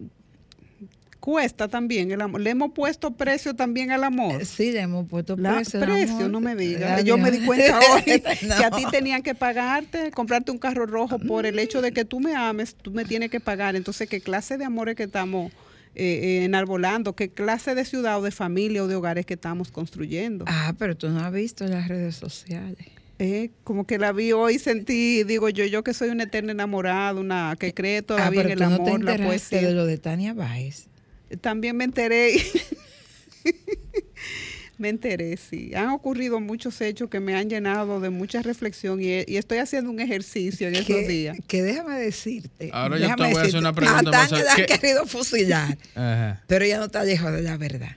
cuesta también el amor. Le hemos puesto precio también al amor. Eh, Sí, le hemos puesto La- precio. al precio, amor. no me digas. Yo me di cuenta <laughs> hoy No. que a ti tenían que pagarte, comprarte un carro rojo por el hecho de que tú me ames, tú me tienes que pagar. Entonces, ¿qué clase de amores que estamos eh, eh, enarbolando? ¿Qué clase de ciudad o de familia o de hogares que estamos construyendo? Ah, pero tú no has visto las redes sociales. Eh, como que la vi hoy, sentí, digo yo, yo que soy una eterna enamorada, una que cree Ah, todavía pero en tú el no te amor, la enteraste poesía. de lo de Tania Báez. También me enteré. <laughs> me enteré, sí. Han ocurrido muchos hechos que me han llenado de mucha reflexión y, y estoy haciendo un ejercicio en estos que, días. que déjame decirte. Ahora yo déjame te voy a hacer una pregunta más a- han querido fusilar, <laughs> Ajá. pero ella no está lejos de la verdad.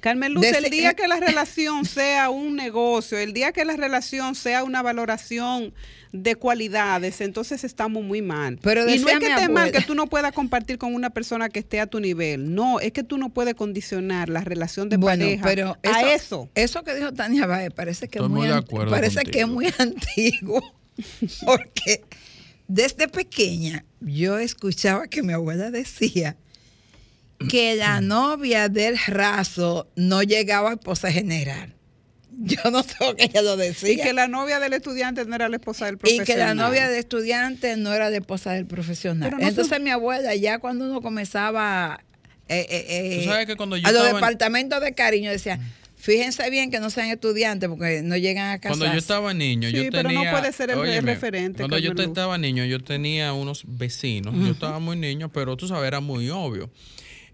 Carmen Luz, Desde- el día que la relación sea un negocio, el día que la relación sea una valoración de cualidades, entonces estamos muy mal. Pero y no es que esté mal que tú no puedas compartir con una persona que esté a tu nivel. No, es que tú no puedes condicionar la relación de bueno, pareja pero a eso. Eso que dijo Tania Báez parece que, Estoy muy, de acuerdo parece que es muy <laughs> antiguo. Porque desde pequeña yo escuchaba que mi abuela decía que la novia del raso no llegaba a esposa general. <laughs> Yo no sé qué ella lo decía. Y que la novia del estudiante no era la esposa del Y profesional. que la novia del estudiante no era la esposa del profesional. Pero no Entonces mi abuela ya cuando uno comenzaba eh, eh, eh, Tú sabes que cuando yo a los estaba departamentos de cariño decía, fíjense bien que no sean estudiantes porque no llegan a casarse. Cuando yo estaba niño, Sí, yo pero no tenía. puede ser el- Óyeme, referente, Cuando yo Luz. estaba niño, yo tenía unos vecinos. Yo estaba muy niño, pero tú sabes, era muy obvio.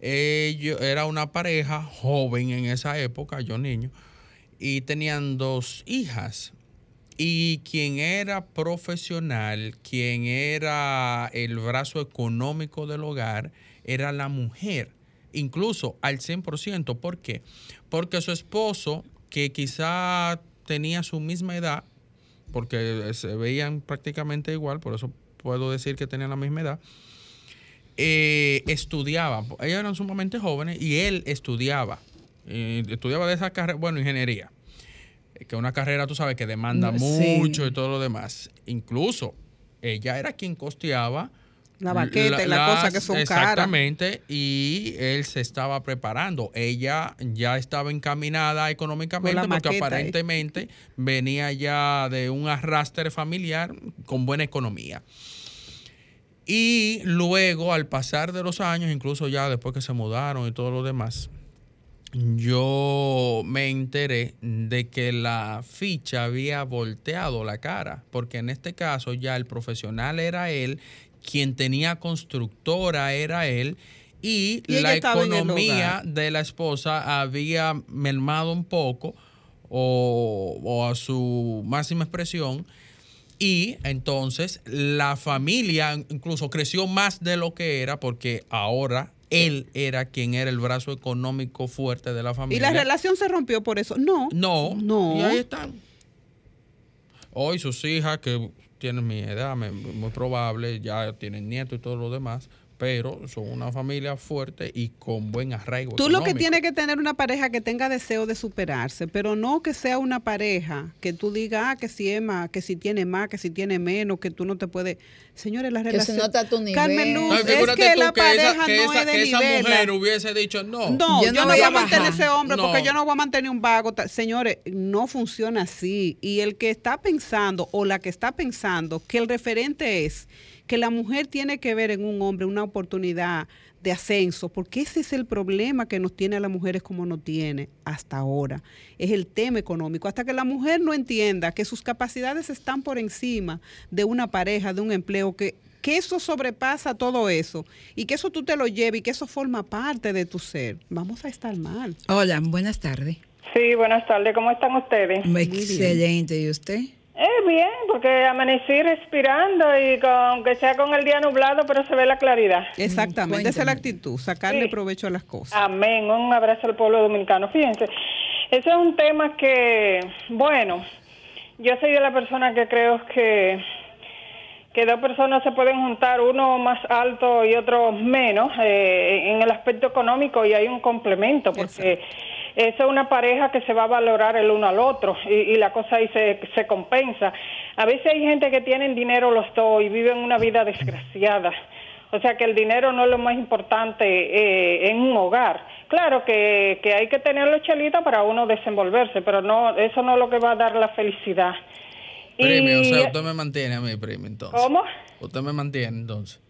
Ellos, era una pareja joven en esa época, yo niño, y tenían dos hijas. Y quien era profesional, quien era el brazo económico del hogar, era la mujer, incluso al 100%. ¿Por qué? Porque su esposo, que quizá tenía su misma edad, porque se veían prácticamente igual, por eso puedo decir que tenían la misma edad, eh, estudiaba. Ellos eran sumamente jóvenes y él estudiaba. Eh, estudiaba de esa carrera, bueno, ingeniería. Eh, Que es una carrera, tú sabes, que demanda sí. mucho y todo lo demás. Incluso ella era quien costeaba La baqueta y la las- cosa que son caras. Exactamente, y él se estaba preparando. Ella ya estaba encaminada económicamente Con la porque maqueta, eh. aparentemente venía ya de un arrastre familiar con buena economía. Y luego, al pasar de los años, incluso ya después que se mudaron y todo lo demás, yo me enteré de que la ficha había volteado la cara, porque en este caso ya el profesional era él, quien tenía constructora era él, y, la economía de la esposa había mermado un poco o, o a su máxima expresión. Y entonces la familia incluso creció más de lo que era porque ahora él era quien era el brazo económico fuerte de la Y familia. la relación se rompió por eso. No. No, No. Y ahí están. Hoy sus hijas, que tienen mi edad, muy probable, ya tienen nietos y todo lo demás, pero son una familia fuerte y con buen arraigo. Tú lo que tienes que tener una pareja que tenga deseo de superarse, pero no que sea una pareja que tú digas ah, que si es más, que si tiene más, que si tiene menos, que tú no te puedes. Señores, la Que si relación. no está a tu nivel. Carmen Luz, No, es que tú la que esa- pareja que no esa, es de que esa nivel. mujer hubiese dicho no. No, Yo yo, no voy voy a a mantener bajar. ese hombre porque yo no voy a mantener un vago. Señores, no funciona así. Y el que está pensando o la que está pensando que el referente es que la mujer tiene que ver en un hombre una oportunidad de ascenso, porque ese es el problema que nos tiene a las mujeres como nos tiene hasta ahora. Es el tema económico. Hasta que la mujer no entienda que sus capacidades están por encima de una pareja, de un empleo, que, que eso sobrepasa todo eso y que eso tú te lo lleves y que eso forma parte de tu ser, vamos a estar mal. Hola, buenas tardes. Sí, buenas tardes. ¿Cómo están ustedes? Excelente. ¿Y usted? Eh, bien, porque amanecí respirando y con, aunque sea con el día nublado, pero se ve la claridad. Exactamente, esa es la actitud, sacarle provecho a las cosas. Amén. Un abrazo al pueblo dominicano. Fíjense, ese es un tema que, bueno, yo soy de la persona que creo que que dos personas se pueden juntar, uno más alto y otro menos, eh, en el aspecto económico y hay un complemento, porque esa es una pareja que se va a valorar el uno al otro y, la cosa ahí se, se compensa. A veces hay gente que tienen dinero los dos y viven una vida desgraciada. O sea que el dinero no es lo más importante eh, en un hogar. Claro que, que hay que tenerlo chelita para uno desenvolverse, pero no eso no es lo que va a dar la felicidad. Premio, o sea, usted me mantiene a mí, premio, entonces. ¿Cómo? Usted me mantiene, entonces.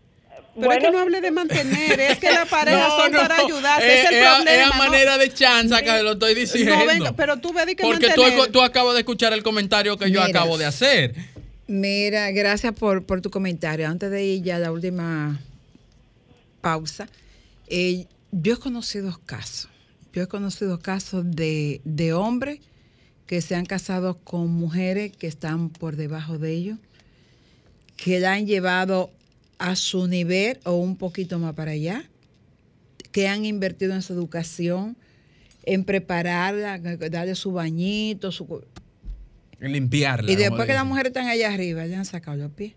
Pero es que no hable de mantener, es que la <laughs> pareja son para ayudarse, es, el es, problema. Es la manera de chanza que lo estoy diciendo. No, venga, pero tú ves que Porque tú, mantener. tú acabas de escuchar el comentario que yo acabo de hacer. Mira, gracias por, por tu comentario. Antes de ir ya a la última pausa, eh, yo he conocido casos, yo he conocido casos de, de hombres que se han casado con mujeres que están por debajo de ellos, que la han llevado a su nivel o un poquito más para allá, que han invertido en su educación, en prepararla, darle su bañito, su... Limpiarla. Y después que las mujeres están allá arriba, ya han sacado los pies.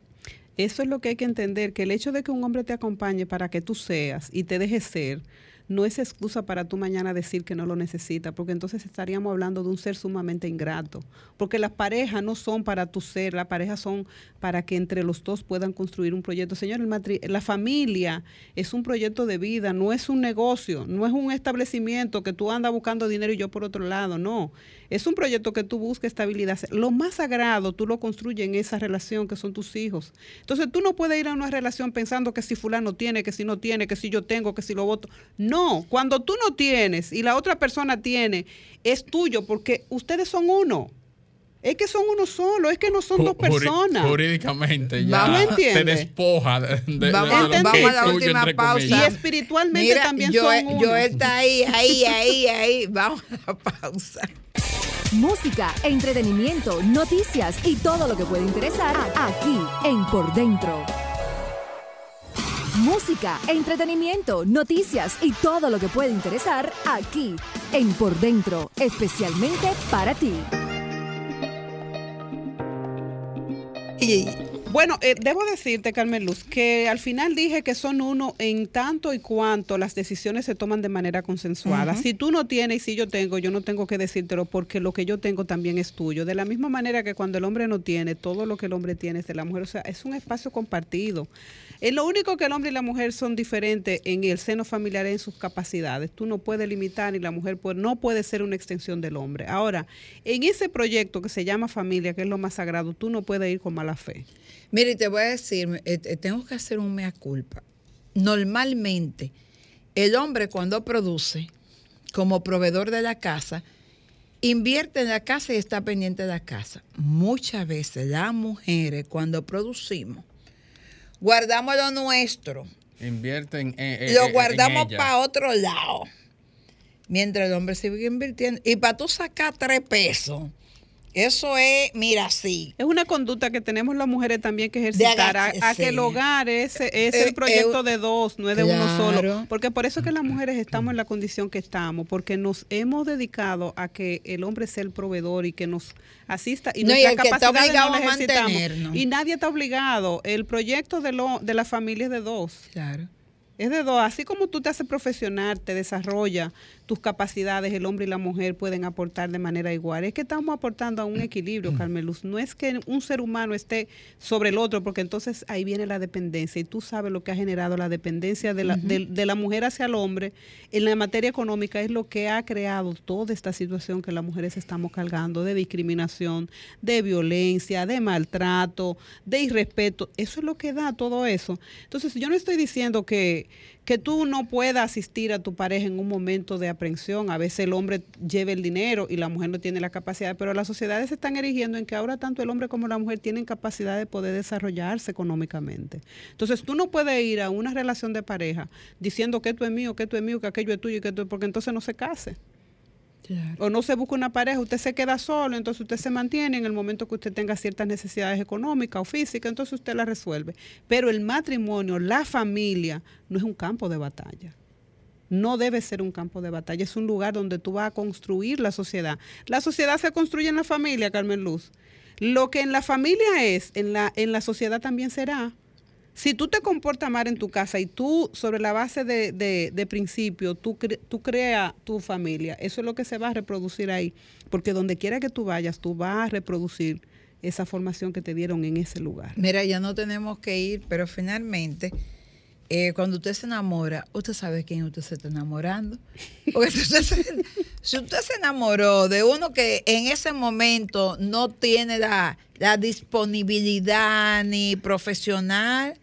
Eso es lo que hay que entender, que el hecho de que un hombre te acompañe para que tú seas y te dejes ser, no es excusa para tú mañana decir que no lo necesitas, porque entonces estaríamos hablando de un ser sumamente ingrato. Porque las parejas no son para tu ser, las parejas son para que entre los dos puedan construir un proyecto. Señor, el matri- la familia es un proyecto de vida, no es un negocio, no es un establecimiento que tú andas buscando dinero y yo por otro lado, no. Es un proyecto que tú buscas estabilidad. Lo más sagrado tú lo construyes en esa relación que son tus hijos. Entonces tú no puedes ir a una relación pensando que si fulano tiene, que si no tiene, que si yo tengo, que si lo voto. No, cuando tú no tienes y la otra persona tiene, es tuyo porque ustedes son uno. Es que son uno solo, es que no son dos Ju- personas. Jurídicamente ya ¿Tú me te despoja de, de- Vamos, de lo a- vamos la última pausa. comillas. Y espiritualmente Mira, también Joel, son uno. Joel está ahí, ahí, ahí, ahí. Vamos a la pausa. Música, entretenimiento, noticias y todo lo que puede interesar aquí en Por Dentro. Música, entretenimiento, noticias y todo lo que puede interesar aquí en Por Dentro, especialmente para ti. Y, Bueno, eh, debo decirte, Carmen Luz, que al final dije que son uno en tanto y cuanto las decisiones se toman de manera consensuada. Si tú no tienes y si yo tengo, yo no tengo que decírtelo porque lo que yo tengo también es tuyo. De la misma manera que cuando el hombre no tiene, todo lo que el hombre tiene es de la mujer. O sea, es un espacio compartido. Es lo único que el hombre y la mujer son diferentes en el seno familiar en sus capacidades. Tú no puedes limitar y la mujer no puede ser una extensión del hombre. Ahora, en ese proyecto que se llama familia, que es lo más sagrado, tú no puedes ir con mala fe. mire, te voy a decir, eh, eh, tengo que hacer un mea culpa. Normalmente, el hombre cuando produce, como proveedor de la casa, invierte en la casa y está pendiente de la casa. Muchas veces las mujeres, cuando producimos, guardamos lo nuestro, Invierten en, en- lo en guardamos para otro lado. Mientras el hombre sigue invirtiendo. Y para tú sacar tres pesos, eso es, mira, sí. Es una conducta que tenemos las mujeres también que ejercitar, a, que el hogar es, es Eh, el proyecto eh, de dos, no es de uno solo. Porque por eso es que las mujeres estamos en la condición que estamos, porque nos hemos dedicado a que el hombre sea el proveedor y que nos asista. Y No, y nuestras el que está no obligado las a ejercitamos. mantenernos. Y nadie está obligado. El proyecto de, lo, de la familia es de dos. Claro. Es de dos. Así como tú te haces profesional, te desarrolla tus capacidades, el hombre y la mujer pueden aportar de manera igual. Es que estamos aportando a un equilibrio, Carmeluz. No es que un ser humano esté sobre el otro, porque entonces ahí viene la dependencia. Y tú sabes lo que ha generado la dependencia de la, de, de la mujer hacia el hombre en la materia económica. Es lo que ha creado toda esta situación que las mujeres estamos cargando de discriminación, de violencia, de maltrato, de irrespeto. Eso es lo que da todo eso. Entonces, yo no estoy diciendo que que tú no puedas asistir a tu pareja en un momento de aprensión. A veces el hombre lleva el dinero y la mujer no tiene la capacidad, pero las sociedades se están erigiendo en que ahora tanto el hombre como la mujer tienen capacidad de poder desarrollarse económicamente. Entonces tú no puedes ir a una relación de pareja diciendo que esto es mío, que esto es mío, que aquello es tuyo, y que esto, porque entonces no se case. O no se busca una pareja, usted se queda solo, entonces usted se mantiene en el momento que usted tenga ciertas necesidades económicas o físicas, entonces usted las resuelve. Pero el matrimonio, la familia, no es un campo de batalla. No debe ser un campo de batalla, es un lugar donde tú vas a construir la sociedad. La sociedad se construye en la familia, Carmen Luz. Lo que en la familia es, en la, en la sociedad también será. Si tú te comportas mal en tu casa y tú, sobre la base de, de, de principio, tú, cre, tú creas tu familia, eso es lo que se va a reproducir ahí. Porque donde quiera que tú vayas, tú vas a reproducir esa formación que te dieron en ese lugar. Mira, ya no tenemos que ir, pero finalmente, eh, cuando usted se enamora, usted sabe quién usted se está enamorando. <laughs> Porque si usted, se, si usted se enamoró de uno que en ese momento no tiene la, la disponibilidad ni profesional,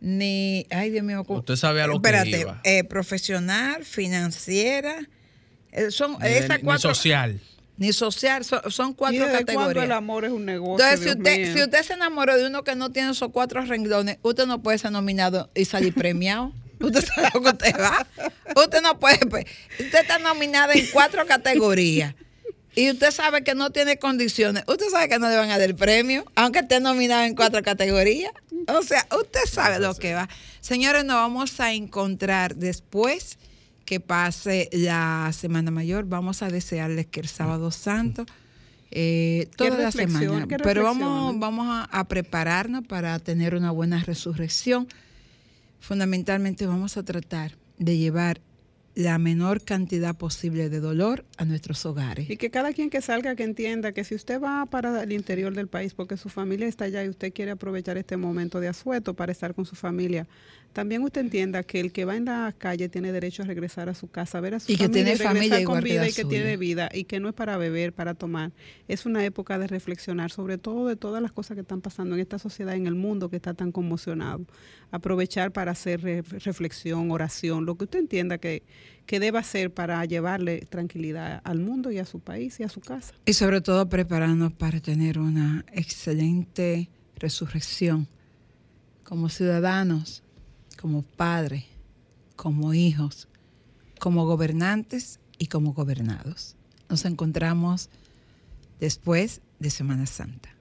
ni, ay Dios mío, usted sabe a lo espérate, que iba. Eh, profesional, financiera, eh, son Ni, esas ni cuatro, social. ni social, son, son ¿Y cuatro desde cuándo categorías. el amor es un negocio? Entonces, si usted, mío? si usted se enamoró de uno que no tiene esos cuatro renglones, usted no puede ser nominado y salir premiado. <laughs> Usted sabe lo que usted va. Usted no puede. pues, Usted está nominada en cuatro categorías. Y usted sabe que no tiene condiciones. Usted sabe que no le van a dar el premio, aunque esté nominado en cuatro categorías. O sea, usted sabe lo que va. Señores, nos vamos a encontrar después que pase la Semana Mayor. Vamos a desearles que el sábado santo, eh, toda la semana. Pero vamos, reflexione. vamos a, a prepararnos para tener una buena resurrección. Fundamentalmente vamos a tratar de llevar la menor cantidad posible de dolor a nuestros hogares. Y que cada quien que salga que entienda que si usted va para el interior del país porque su familia está allá y usted quiere aprovechar este momento de asueto para estar con su familia, también usted entienda que el que va en la calle tiene derecho a regresar a su casa, a ver a su Y que familia tiene regresar familia con que vida y que suya. tiene vida y que no es para beber, para tomar. Es una época de reflexionar sobre todo de todas las cosas que están pasando en esta sociedad, en el mundo que está tan conmocionado. Aprovechar para hacer re- reflexión, oración, lo que usted entienda que, que deba hacer para llevarle tranquilidad al mundo y a su país y a su casa. Y sobre todo prepararnos para tener una excelente resurrección como ciudadanos, como padres, como hijos, como gobernantes y como gobernados. Nos encontramos después de Semana Santa.